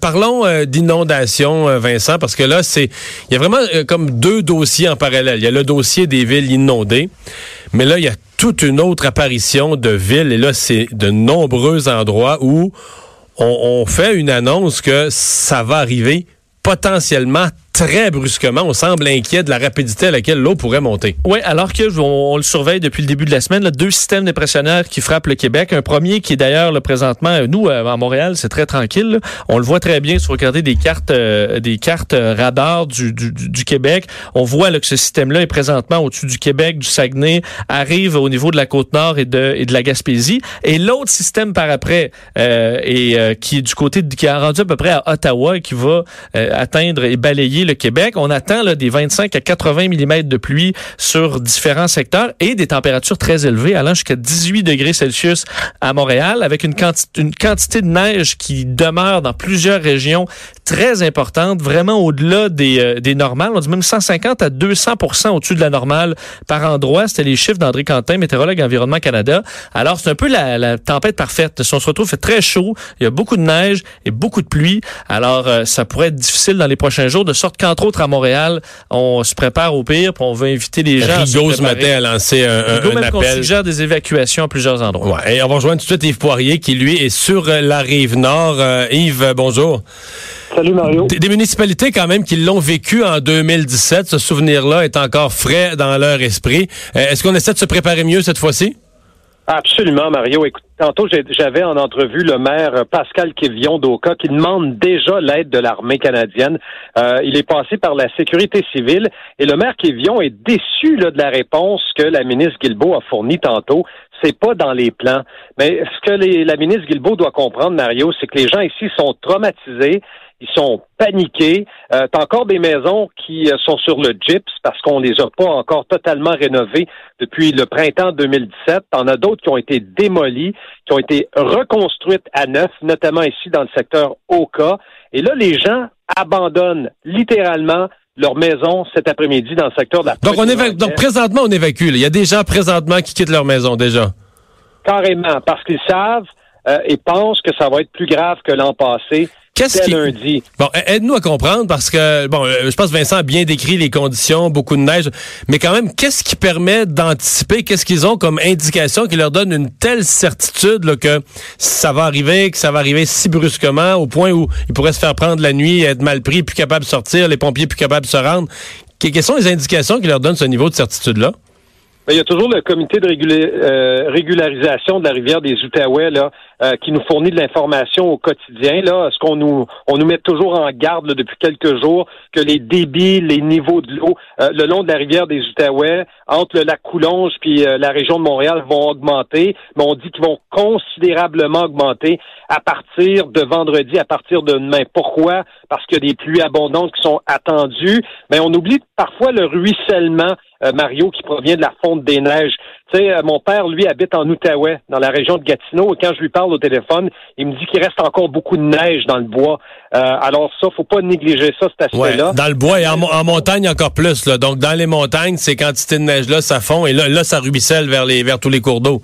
parlons d'inondation, Vincent, parce que là, c'est il y a vraiment comme deux dossiers en parallèle. Il y a le dossier des villes inondées, mais là, il y a toute une autre apparition de villes, et là, c'est de nombreux endroits où on, fait une annonce que ça va arriver potentiellement très brusquement. On semble inquiet de la rapidité à laquelle l'eau pourrait monter. Oui, alors que on, le surveille depuis le début de la semaine, là, deux systèmes dépressionnaires qui frappent le Québec. Un premier qui est d'ailleurs le présentement, euh, nous euh, à Montréal, c'est très tranquille. On le voit très bien si vous regardez des cartes, euh, des cartes radar du, du, du, Québec. On voit là, que ce système-là est présentement au-dessus du Québec, du Saguenay, arrive au niveau de la côte nord et de, et de la Gaspésie. Et l'autre système par après, euh, et qui est du côté de, qui est rendu à peu près à Ottawa et qui va atteindre et balayer le Québec. On attend là, des 25 à 80 mm de pluie sur différents secteurs et des températures très élevées, allant jusqu'à 18 degrés Celsius à Montréal, avec une, quantité, de neige qui demeure dans plusieurs régions très importante, vraiment au-delà des, euh, des normales. On dit même 150 à 200% au-dessus de la normale par endroit. C'était les chiffres d'André Quentin, météorologue Environnement Canada. Alors, c'est un peu la, la, tempête parfaite. Si on se retrouve, fait très chaud, il y a beaucoup de neige et beaucoup de pluie. Alors, euh, ça pourrait être difficile dans les prochains jours, de sorte qu'entre autres à Montréal, on se prépare au pire, puis on veut inviter les gens. Rigaud ce matin a lancé un, un, même appel. suggère des évacuations à plusieurs endroits. Ouais, et on va rejoindre tout de suite Yves Poirier, qui lui est sur la rive nord. Euh, Yves, bonjour. Salut Mario. Des, municipalités quand même qui l'ont vécu en 2017, ce souvenir-là est encore frais dans leur esprit. Euh, est-ce qu'on essaie de se préparer mieux cette fois-ci? Absolument, Mario. Écoute, tantôt, j'avais en entrevue le maire Pascal Kévion d'Oka qui demande déjà l'aide de l'armée canadienne. Euh, il est passé par la sécurité civile et le maire Kévion est déçu de la réponse que la ministre Guilbeault a fournie tantôt. C'est pas dans les plans. Mais ce que la ministre Guilbeault doit comprendre, Mario, c'est que les gens ici sont traumatisés ils sont paniqués. Euh, T'as encore des maisons qui euh, sont sur le gyps parce qu'on les a pas encore totalement rénovées depuis le printemps 2017. T'en as d'autres qui ont été démolies, qui ont été reconstruites à neuf, notamment ici dans le secteur Oka. Et là, les gens abandonnent littéralement leur maison cet après-midi dans le secteur de la Donc, on donc présentement, on évacue. Il y a des gens présentement qui quittent leur maison déjà. Carrément, parce qu'ils savent euh, et pensent que ça va être plus grave que l'an passé. Qu'est-ce qui lundi. Bon, aide-nous à comprendre parce que bon, euh, je pense que Vincent a bien décrit les conditions, beaucoup de neige, mais quand même, qu'est-ce qui permet d'anticiper, qu'est-ce qu'ils ont comme indication qui leur donne une telle certitude là, que ça va arriver, que ça va arriver si brusquement au point où ils pourraient se faire prendre la nuit, être mal pris, plus capable de sortir, les pompiers plus capables de se rendre? Quelles sont les indications qui leur donnent ce niveau de certitude là? Ben, il y a toujours le comité de euh, régularisation de la rivière des Outaouais là, euh, qui nous fournit de l'information au quotidien. Là, ce qu'on nous on nous met toujours en garde depuis quelques jours que les débits, les niveaux de l'eau euh, le long de la rivière des Outaouais, entre le lac Coulonge puis la région de Montréal vont augmenter, mais on dit qu'ils vont considérablement augmenter à partir de vendredi, à partir de demain. Pourquoi? Parce qu'il y a des pluies abondantes qui sont attendues, mais on oublie parfois le ruissellement euh, Mario, qui provient de la fonte des neiges. Tu sais, euh, mon père, lui, habite en Outaouais, dans la région de Gatineau, et quand je lui parle au téléphone, il me dit qu'il reste encore beaucoup de neige dans le bois. Euh, alors ça, faut pas négliger ça, cet aspect-là. dans le bois et en, montagne encore plus. Là. Donc, dans les montagnes, ces quantités de neige-là, ça fond, et là, là, ça ruisselle vers, les, vers tous les cours d'eau.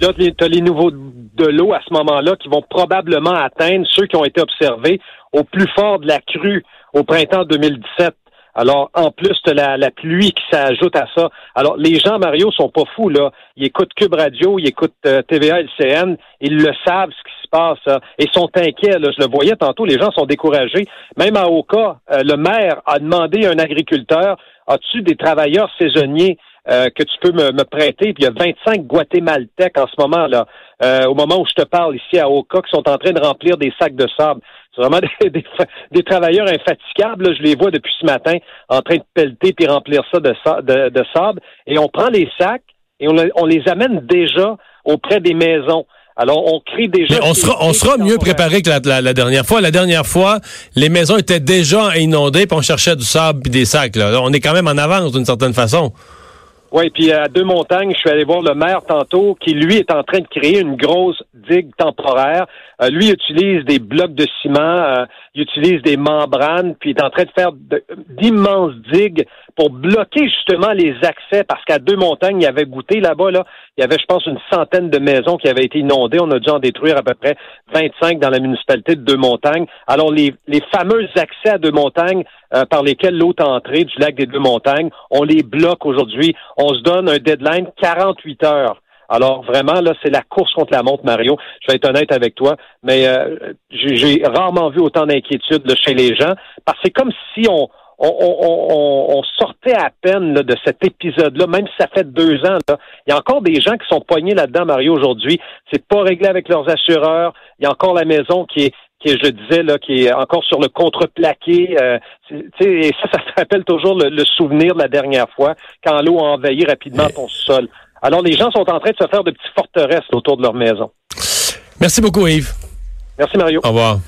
Là, tu as les niveaux de l'eau à ce moment-là qui vont probablement atteindre ceux qui ont été observés au plus fort de la crue au printemps 2017. Alors, en plus de la, pluie qui s'ajoute à ça. Alors, les gens, Mario, sont pas fous, là. Ils écoutent Cube Radio, ils écoutent euh, TVA, LCN, ils le savent ce qui se passe, hein, et sont inquiets. Là. Je le voyais tantôt, les gens sont découragés. Même à Oka, euh, le maire a demandé à un agriculteur, as-tu des travailleurs saisonniers? Euh, que tu peux me, me prêter? Puis il y a 25 Guatémaltèques en ce moment, là, au moment où je te parle ici à Oka, qui sont en train de remplir des sacs de sable. C'est vraiment des, des, travailleurs infatigables. Je les vois depuis ce matin en train de pelleter puis remplir ça de, de, sable. Et on prend les sacs et on, les amène déjà auprès des maisons. Alors, on crée déjà... Mais on sera, on sera mieux préparé que la, dernière fois. La dernière fois, les maisons étaient déjà inondées, puis on cherchait du sable puis des sacs. Là. On est quand même en avance d'une certaine façon. Oui, puis à deux montagnes, je suis allé voir le maire tantôt, qui lui est en train de créer une grosse digue temporaire. Euh, lui, il utilise des blocs de ciment, euh, il utilise des membranes, puis il est en train de faire d'immenses digues pour bloquer justement les accès, parce qu'à deux montagnes, il y avait goûté là-bas, là, il y avait, je pense, une centaine de maisons qui avaient été inondées. On a dû en détruire à peu près 25 dans la municipalité de deux montagnes. Alors, les, les fameux accès à deux montagnes euh, par lesquels l'eau est entrée du lac des deux montagnes, on les bloque aujourd'hui. On se donne un deadline 48 heures. Alors vraiment, là, c'est la course contre la montre, Mario. Je vais être honnête avec toi, mais euh, j'ai rarement vu autant d'inquiétude chez les gens, parce que c'est comme si on, sortait à peine de cet épisode-là, même si ça fait deux ans. Il y a encore des gens qui sont poignés là-dedans, Mario, aujourd'hui. C'est pas réglé avec leurs assureurs. Il y a encore la maison qui est qui je disais, là, qui est encore sur le contreplaqué. Euh, et ça, ça te rappelle toujours le, souvenir de la dernière fois, quand l'eau a envahi rapidement ton sol. Alors, les gens sont en train de se faire de petites forteresses autour de leur maison. Merci beaucoup, Yves. Merci, Mario. Au revoir.